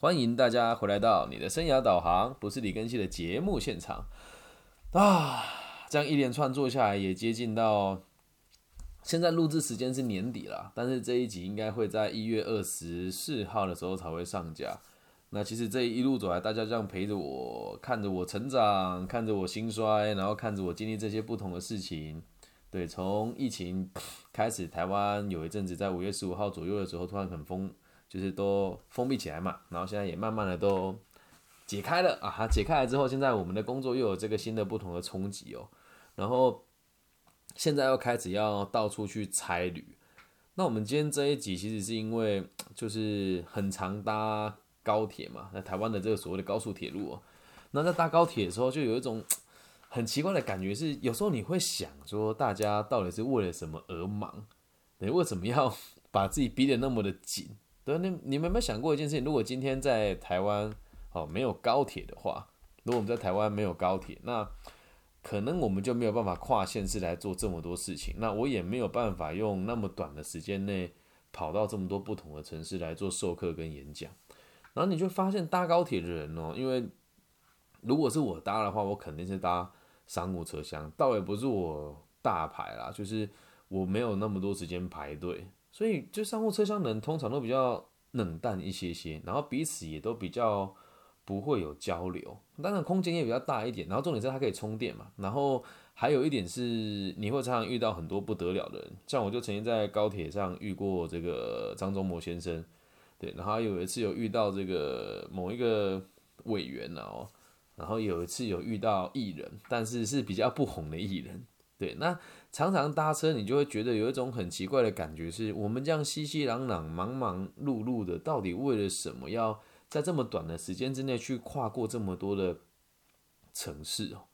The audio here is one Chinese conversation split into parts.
欢迎大家回来到你的生涯导航，不是李根熙的节目现场啊！这样一连串做下来，也接近到现在录制时间是年底了，但是这一集应该会在一月二十四号的时候才会上架。那其实这一路走来，大家这样陪着我，看着我成长，看着我兴衰，然后看着我经历这些不同的事情。对，从疫情开始，台湾有一阵子在五月十五号左右的时候，突然很封。就是都封闭起来嘛，然后现在也慢慢的都解开了啊，解开来之后，现在我们的工作又有这个新的不同的冲击哦，然后现在又开始要到处去差旅。那我们今天这一集其实是因为就是很常搭高铁嘛，在台湾的这个所谓的高速铁路哦，那在搭高铁的时候就有一种很奇怪的感觉，是有时候你会想说，大家到底是为了什么而忙？你为什么要 把自己逼得那么的紧？对，你你们有没有想过一件事情？如果今天在台湾哦没有高铁的话，如果我们在台湾没有高铁，那可能我们就没有办法跨县市来做这么多事情。那我也没有办法用那么短的时间内跑到这么多不同的城市来做授课跟演讲。然后你就发现搭高铁的人哦，因为如果是我搭的话，我肯定是搭商务车厢，倒也不是我大牌啦，就是我没有那么多时间排队。所以，就商务车厢人通常都比较冷淡一些些，然后彼此也都比较不会有交流。当然，空间也比较大一点，然后重点是它可以充电嘛。然后还有一点是，你会常常遇到很多不得了的人，像我就曾经在高铁上遇过这个张忠谋先生，对，然后有一次有遇到这个某一个委员哦，然后有一次有遇到艺人，但是是比较不红的艺人。对，那常常搭车，你就会觉得有一种很奇怪的感觉，是我们这样熙熙攘攘、忙忙碌碌的，到底为了什么？要在这么短的时间之内去跨过这么多的城市哦。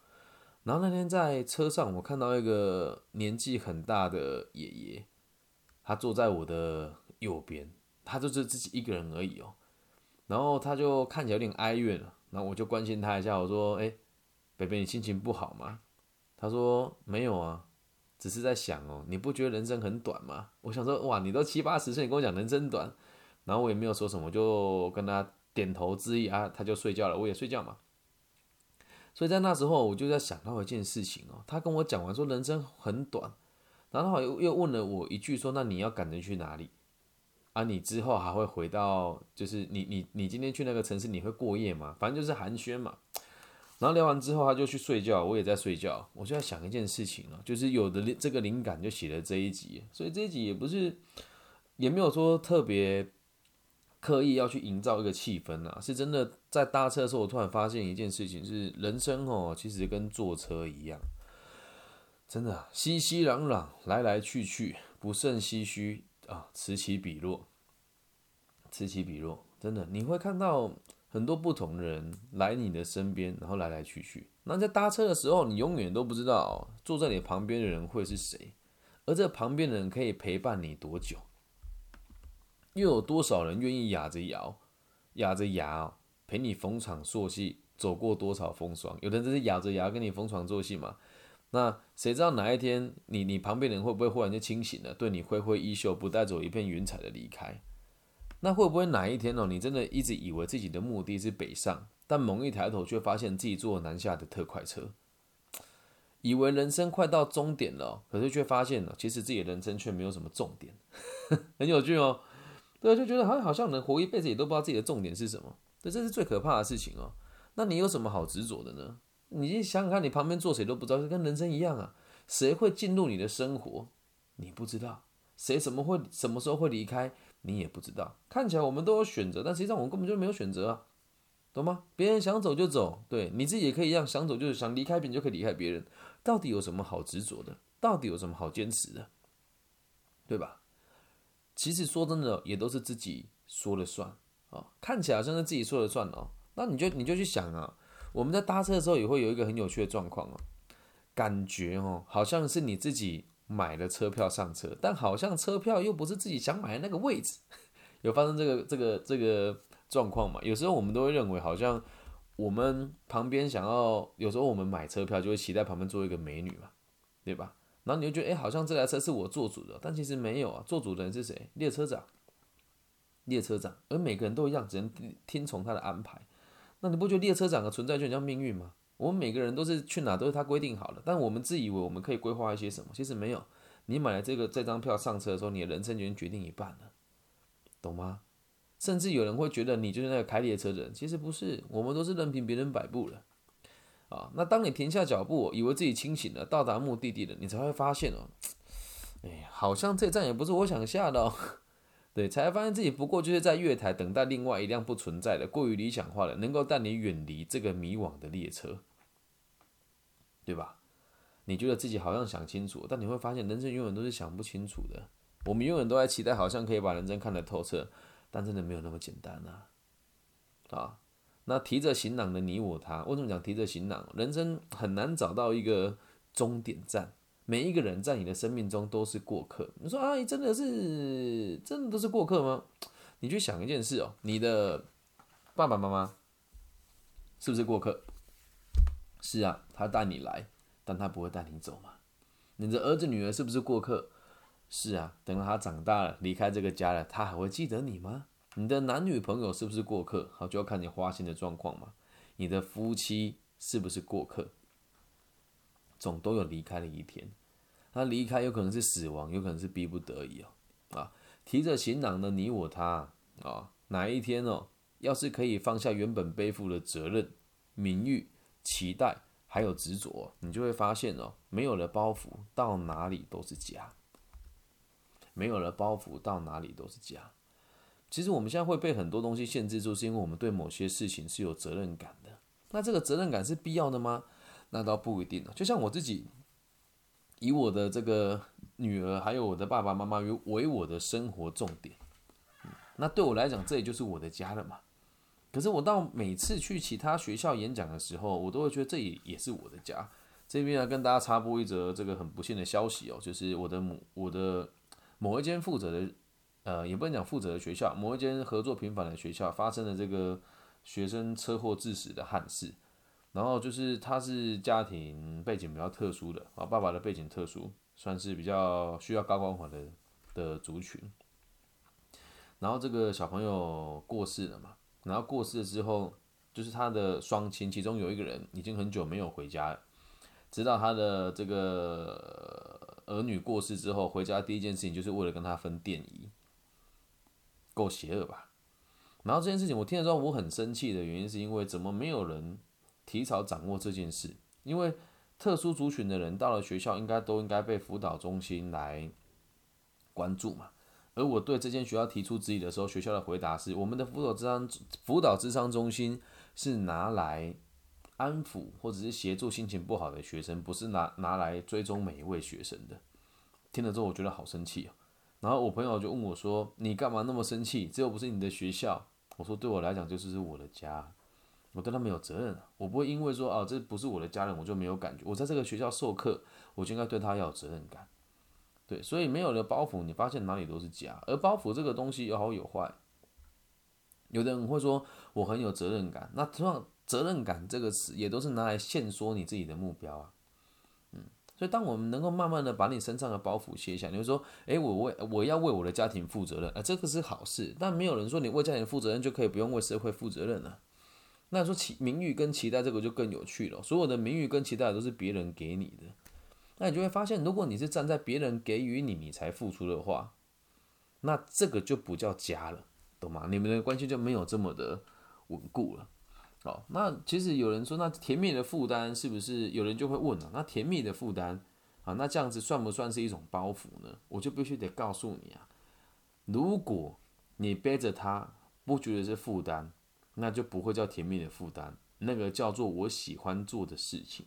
然后那天在车上，我看到一个年纪很大的爷爷，他坐在我的右边，他就是自己一个人而已哦。然后他就看起来有点哀怨了，然后我就关心他一下，我说：“哎，北北，你心情不好吗？”他说没有啊，只是在想哦，你不觉得人生很短吗？我想说哇，你都七八十岁，你跟我讲人生短，然后我也没有说什么，我就跟他点头致意啊，他就睡觉了，我也睡觉嘛。所以在那时候，我就在想到一件事情哦，他跟我讲完说人生很短，然后又又问了我一句说，那你要赶着去哪里？啊，你之后还会回到，就是你你你今天去那个城市，你会过夜吗？反正就是寒暄嘛。然后聊完之后，他就去睡觉，我也在睡觉。我就在想一件事情啊，就是有的这个灵感就写了这一集，所以这一集也不是，也没有说特别刻意要去营造一个气氛啊，是真的在搭车的时候，我突然发现一件事情，是人生哦，其实跟坐车一样，真的熙熙攘攘，来来去去，不胜唏嘘啊，此起彼落，此起彼落，真的你会看到。很多不同的人来你的身边，然后来来去去。那在搭车的时候，你永远都不知道坐在你旁边的人会是谁，而这旁边的人可以陪伴你多久？又有多少人愿意哑着牙、哑着牙陪你逢场作戏，走过多少风霜？有的人是咬着牙跟你逢场作戏嘛？那谁知道哪一天你你旁边的人会不会忽然间清醒了，对你挥挥衣袖，不带走一片云彩的离开？那会不会哪一天哦，你真的一直以为自己的目的是北上，但猛一抬头却发现自己坐南下的特快车，以为人生快到终点了，可是却发现了，其实自己的人生却没有什么重点，很有趣哦。对，就觉得好像好像能活一辈子也都不知道自己的重点是什么，对，这是最可怕的事情哦。那你有什么好执着的呢？你想想看，你旁边坐谁都不知道，就跟人生一样啊。谁会进入你的生活，你不知道；谁什么会什么时候会离开。你也不知道，看起来我们都有选择，但实际上我们根本就没有选择啊，懂吗？别人想走就走，对你自己也可以一样，想走就是想离开别人就可以离开别人，到底有什么好执着的？到底有什么好坚持的？对吧？其实说真的，也都是自己说了算啊，看起来好像是自己说了算哦。那你就你就去想啊，我们在搭车的时候也会有一个很有趣的状况哦，感觉哦，好像是你自己。买了车票上车，但好像车票又不是自己想买的那个位置，有发生这个这个这个状况嘛？有时候我们都会认为，好像我们旁边想要，有时候我们买车票就会期待旁边坐一个美女嘛，对吧？然后你就觉得，哎，好像这台车是我做主的，但其实没有啊，做主的人是谁？列车长，列车长，而每个人都一样，只能听从他的安排。那你不觉得列车长的存在就很像命运吗？我们每个人都是去哪都是他规定好的，但我们自以为我们可以规划一些什么，其实没有。你买了这个这张票上车的时候，你的人生已经决定一半了，懂吗？甚至有人会觉得你就是那个开列车的人，其实不是，我们都是任凭别人摆布了。啊，那当你停下脚步，以为自己清醒了，到达目的地了，你才会发现哦，哎呀，好像这站也不是我想下的哦。对，才发现自己不过就是在月台等待另外一辆不存在的、过于理想化的、能够带你远离这个迷惘的列车，对吧？你觉得自己好像想清楚，但你会发现人生永远都是想不清楚的。我们永远都在期待，好像可以把人生看得透彻，但真的没有那么简单呐！啊，那提着行囊的你我他，为什么讲提着行囊？人生很难找到一个终点站。每一个人在你的生命中都是过客。你说阿姨真的是真的都是过客吗？你去想一件事哦，你的爸爸妈妈是不是过客？是啊，他带你来，但他不会带你走嘛。你的儿子女儿是不是过客？是啊，等到他长大了，离开这个家了，他还会记得你吗？你的男女朋友是不是过客？好，就要看你花心的状况嘛。你的夫妻是不是过客？总都有离开的一天。他离开有可能是死亡，有可能是逼不得已哦。啊，提着行囊的你我他啊，哪一天哦，要是可以放下原本背负的责任、名誉、期待还有执着，你就会发现哦，没有了包袱，到哪里都是家。没有了包袱，到哪里都是家。其实我们现在会被很多东西限制住，是因为我们对某些事情是有责任感的。那这个责任感是必要的吗？那倒不一定。就像我自己。以我的这个女儿，还有我的爸爸妈妈为为我的生活重点，那对我来讲，这也就是我的家了嘛。可是我到每次去其他学校演讲的时候，我都会觉得这也也是我的家。这边要跟大家插播一则这个很不幸的消息哦，就是我的母我的某一间负责的，呃，也不能讲负责的学校，某一间合作频繁的学校发生了这个学生车祸致死的憾事。然后就是他是家庭背景比较特殊的啊，爸爸的背景特殊，算是比较需要高光环的的族群。然后这个小朋友过世了嘛，然后过世之后，就是他的双亲，其中有一个人已经很久没有回家了，直到他的这个儿女过世之后，回家第一件事情就是为了跟他分电仪，够邪恶吧？然后这件事情我听了之后，我很生气的原因是因为怎么没有人？提早掌握这件事，因为特殊族群的人到了学校，应该都应该被辅导中心来关注嘛。而我对这间学校提出质疑的时候，学校的回答是：我们的辅导智商辅导智商中心是拿来安抚或者是协助心情不好的学生，不是拿拿来追踪每一位学生的。听了之后，我觉得好生气哦。然后我朋友就问我说：“你干嘛那么生气？这又不是你的学校。”我说：“对我来讲，就是我的家。”我对他们有责任，我不会因为说啊这不是我的家人，我就没有感觉。我在这个学校授课，我就应该对他要有责任感。对，所以没有了包袱，你发现哪里都是家。而包袱这个东西有好有坏，有的人会说我很有责任感，那同样责任感这个词也都是拿来限缩你自己的目标啊。嗯，所以当我们能够慢慢的把你身上的包袱卸下，你会说，诶，我为我要为我的家庭负责任，啊，这个是好事。但没有人说你为家庭负责任就可以不用为社会负责任了。那说期名誉跟期待这个就更有趣了。所有的名誉跟期待都是别人给你的，那你就会发现，如果你是站在别人给予你，你才付出的话，那这个就不叫家了，懂吗？你们的关系就没有这么的稳固了。哦，那其实有人说，那甜蜜的负担是不是？有人就会问了，那甜蜜的负担啊，那这样子算不算是一种包袱呢？我就必须得告诉你啊，如果你背着它不觉得是负担。那就不会叫甜蜜的负担，那个叫做我喜欢做的事情。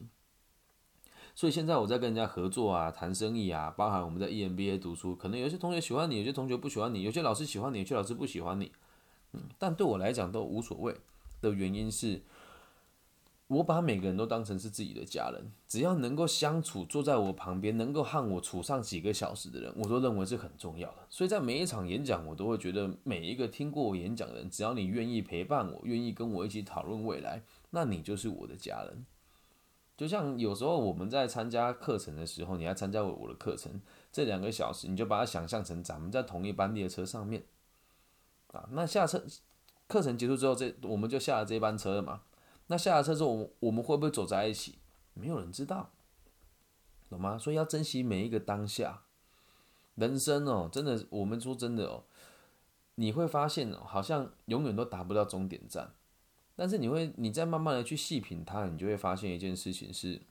所以现在我在跟人家合作啊，谈生意啊，包含我们在 EMBA 读书，可能有些同学喜欢你，有些同学不喜欢你，有些老师喜欢你，有些老师不喜欢你。嗯，但对我来讲都无所谓的原因是。我把每个人都当成是自己的家人，只要能够相处，坐在我旁边，能够和我处上几个小时的人，我都认为是很重要的。所以在每一场演讲，我都会觉得每一个听过我演讲的人，只要你愿意陪伴我，愿意跟我一起讨论未来，那你就是我的家人。就像有时候我们在参加课程的时候，你来参加我的课程，这两个小时，你就把它想象成咱们在同一班列车上面。啊。那下车课程结束之后，这我们就下了这班车了嘛。那下了车之后，我我们会不会走在一起？没有人知道，懂吗？所以要珍惜每一个当下。人生哦，真的，我们说真的哦，你会发现哦，好像永远都达不到终点站。但是你会，你再慢慢的去细品它，你就会发现一件事情是，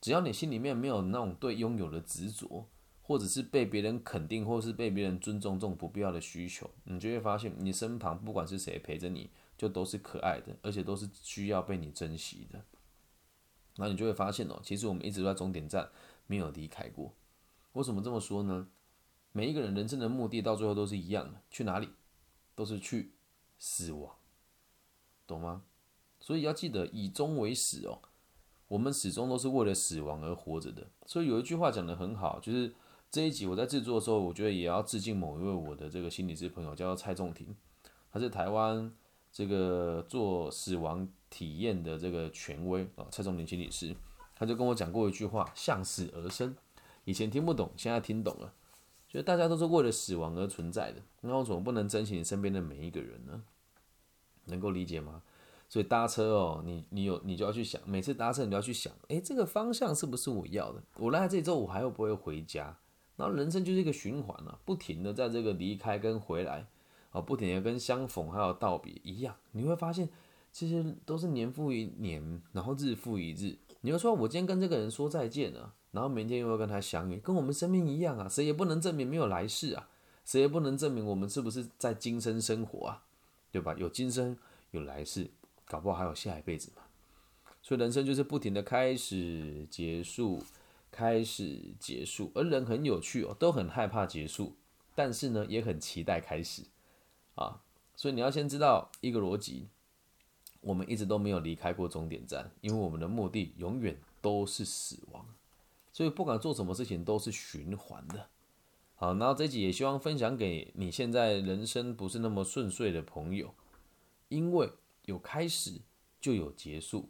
只要你心里面没有那种对拥有的执着，或者是被别人肯定，或者是被别人尊重这种不必要的需求，你就会发现你身旁不管是谁陪着你，就都是可爱的，而且都是需要被你珍惜的。然后你就会发现哦，其实我们一直都在终点站没有离开过。为什么这么说呢？每一个人人生的目的到最后都是一样的，去哪里？都是去死亡，懂吗？所以要记得以终为始哦。我们始终都是为了死亡而活着的。所以有一句话讲得很好，就是这一集我在制作的时候，我觉得也要致敬某一位我的这个心理师朋友，叫做蔡仲廷，他是台湾这个做死亡体验的这个权威啊，蔡仲廷心理师，他就跟我讲过一句话：向死而生。以前听不懂，现在听懂了。觉得大家都是为了死亡而存在的，那我怎么不能珍惜你身边的每一个人呢？能够理解吗？所以搭车哦，你你有你就要去想，每次搭车你都要去想，诶，这个方向是不是我要的？我来这里之后我还会不会回家？然后人生就是一个循环啊，不停的在这个离开跟回来，啊，不停的跟相逢还有道别一样，你会发现这些都是年复一年，然后日复一日。你会说，我今天跟这个人说再见了。然后明天又要跟他相遇，跟我们生命一样啊，谁也不能证明没有来世啊，谁也不能证明我们是不是在今生生活啊，对吧？有今生，有来世，搞不好还有下一辈子嘛。所以人生就是不停的开始、结束、开始、结束，而人很有趣哦，都很害怕结束，但是呢，也很期待开始啊。所以你要先知道一个逻辑，我们一直都没有离开过终点站，因为我们的目的永远都是死亡。所以不管做什么事情都是循环的，好，然后这集也希望分享给你现在人生不是那么顺遂的朋友，因为有开始就有结束，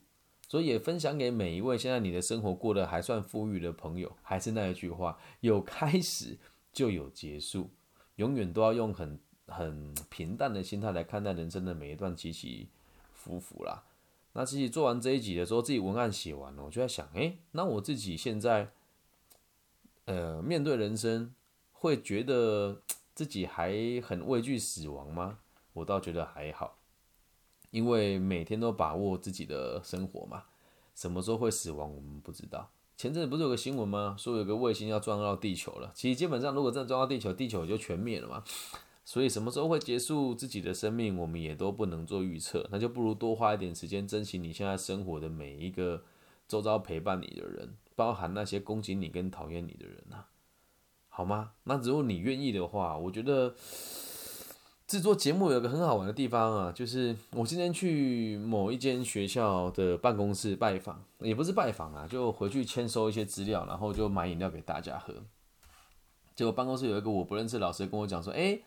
所以也分享给每一位现在你的生活过得还算富裕的朋友，还是那一句话，有开始就有结束，永远都要用很很平淡的心态来看待人生的每一段起起伏伏啦。那自己做完这一集的时候，自己文案写完了，我就在想，哎，那我自己现在，呃，面对人生，会觉得自己还很畏惧死亡吗？我倒觉得还好，因为每天都把握自己的生活嘛，什么时候会死亡，我们不知道。前阵子不是有个新闻吗？说有个卫星要撞到地球了。其实基本上，如果真的撞到地球，地球就全灭了嘛。所以什么时候会结束自己的生命，我们也都不能做预测。那就不如多花一点时间，珍惜你现在生活的每一个周遭陪伴你的人，包含那些攻击你跟讨厌你的人啊，好吗？那如果你愿意的话，我觉得制作节目有个很好玩的地方啊，就是我今天去某一间学校的办公室拜访，也不是拜访啊，就回去签收一些资料，然后就买饮料给大家喝。结果办公室有一个我不认识的老师跟我讲说：“哎。”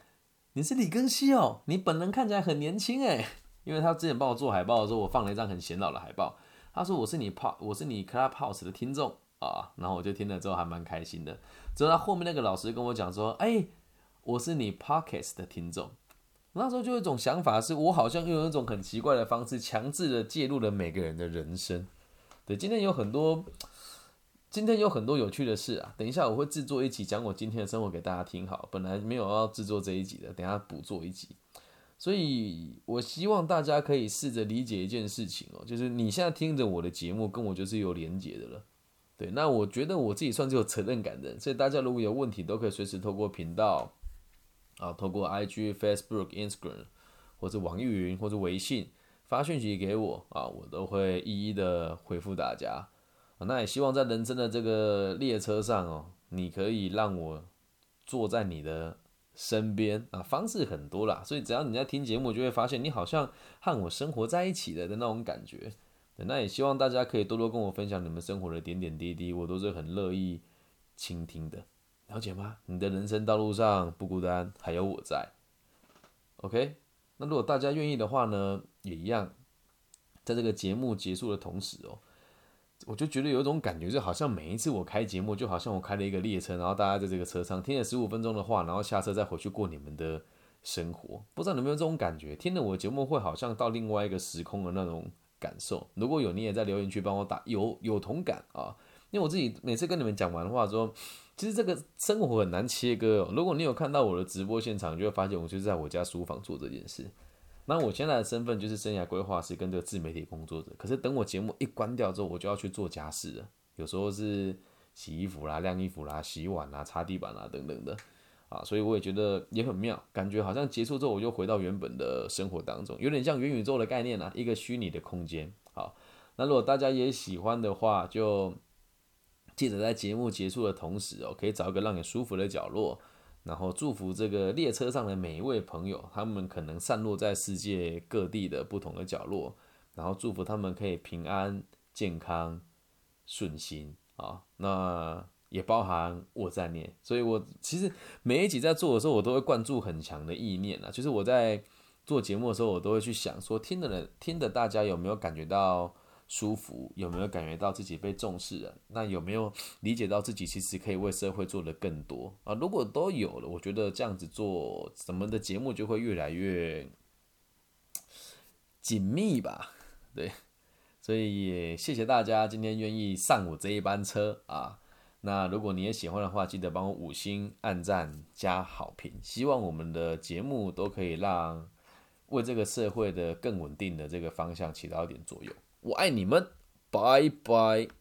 你是李根熙哦，你本人看起来很年轻哎，因为他之前帮我做海报的时候，我放了一张很显老的海报。他说我是你 p 我是你 Clubhouse 的听众啊，然后我就听了之后还蛮开心的。之后他后面那个老师跟我讲说，哎，我是你 Pockets 的听众。那时候就有一种想法，是我好像用一种很奇怪的方式，强制的介入了每个人的人生。对，今天有很多。今天有很多有趣的事啊！等一下我会制作一集讲我今天的生活给大家听。好，本来没有要制作这一集的，等下补做一集。所以我希望大家可以试着理解一件事情哦，就是你现在听着我的节目，跟我就是有连结的了。对，那我觉得我自己算是有责任感的，所以大家如果有问题，都可以随时透过频道啊，透过 IG、Facebook、Instagram 或者网易云或者微信发讯息给我啊，我都会一一的回复大家。那也希望在人生的这个列车上哦，你可以让我坐在你的身边啊，方式很多啦，所以只要你在听节目，就会发现你好像和我生活在一起的的那种感觉。那也希望大家可以多多跟我分享你们生活的点点滴滴，我都是很乐意倾听的，了解吗？你的人生道路上不孤单，还有我在。OK，那如果大家愿意的话呢，也一样，在这个节目结束的同时哦。我就觉得有一种感觉，就好像每一次我开节目，就好像我开了一个列车，然后大家在这个车上听了十五分钟的话，然后下车再回去过你们的生活。不知道有没有这种感觉？听了我节目会好像到另外一个时空的那种感受。如果有，你也在留言区帮我打有有同感啊。因为我自己每次跟你们讲完的话说，其实这个生活很难切割。哦如果你有看到我的直播现场，就会发现我就是在我家书房做这件事。那我现在的身份就是生涯规划师跟这个自媒体工作者。可是等我节目一关掉之后，我就要去做家事了。有时候是洗衣服啦、晾衣服啦、洗碗啦、擦地板啦等等的啊，所以我也觉得也很妙，感觉好像结束之后我就回到原本的生活当中，有点像元宇宙的概念啊，一个虚拟的空间。好，那如果大家也喜欢的话，就记得在节目结束的同时哦，可以找一个让你舒服的角落。然后祝福这个列车上的每一位朋友，他们可能散落在世界各地的不同的角落，然后祝福他们可以平安、健康、顺心啊。那也包含我在念，所以我其实每一集在做的时候，我都会灌注很强的意念啊。就是我在做节目的时候，我都会去想说，听的人听的大家有没有感觉到？舒服有没有感觉到自己被重视了？那有没有理解到自己其实可以为社会做的更多啊？如果都有了，我觉得这样子做，咱们的节目就会越来越紧密吧？对，所以也谢谢大家今天愿意上我这一班车啊。那如果你也喜欢的话，记得帮我五星按赞加好评。希望我们的节目都可以让为这个社会的更稳定的这个方向起到一点作用。我爱你们，拜拜。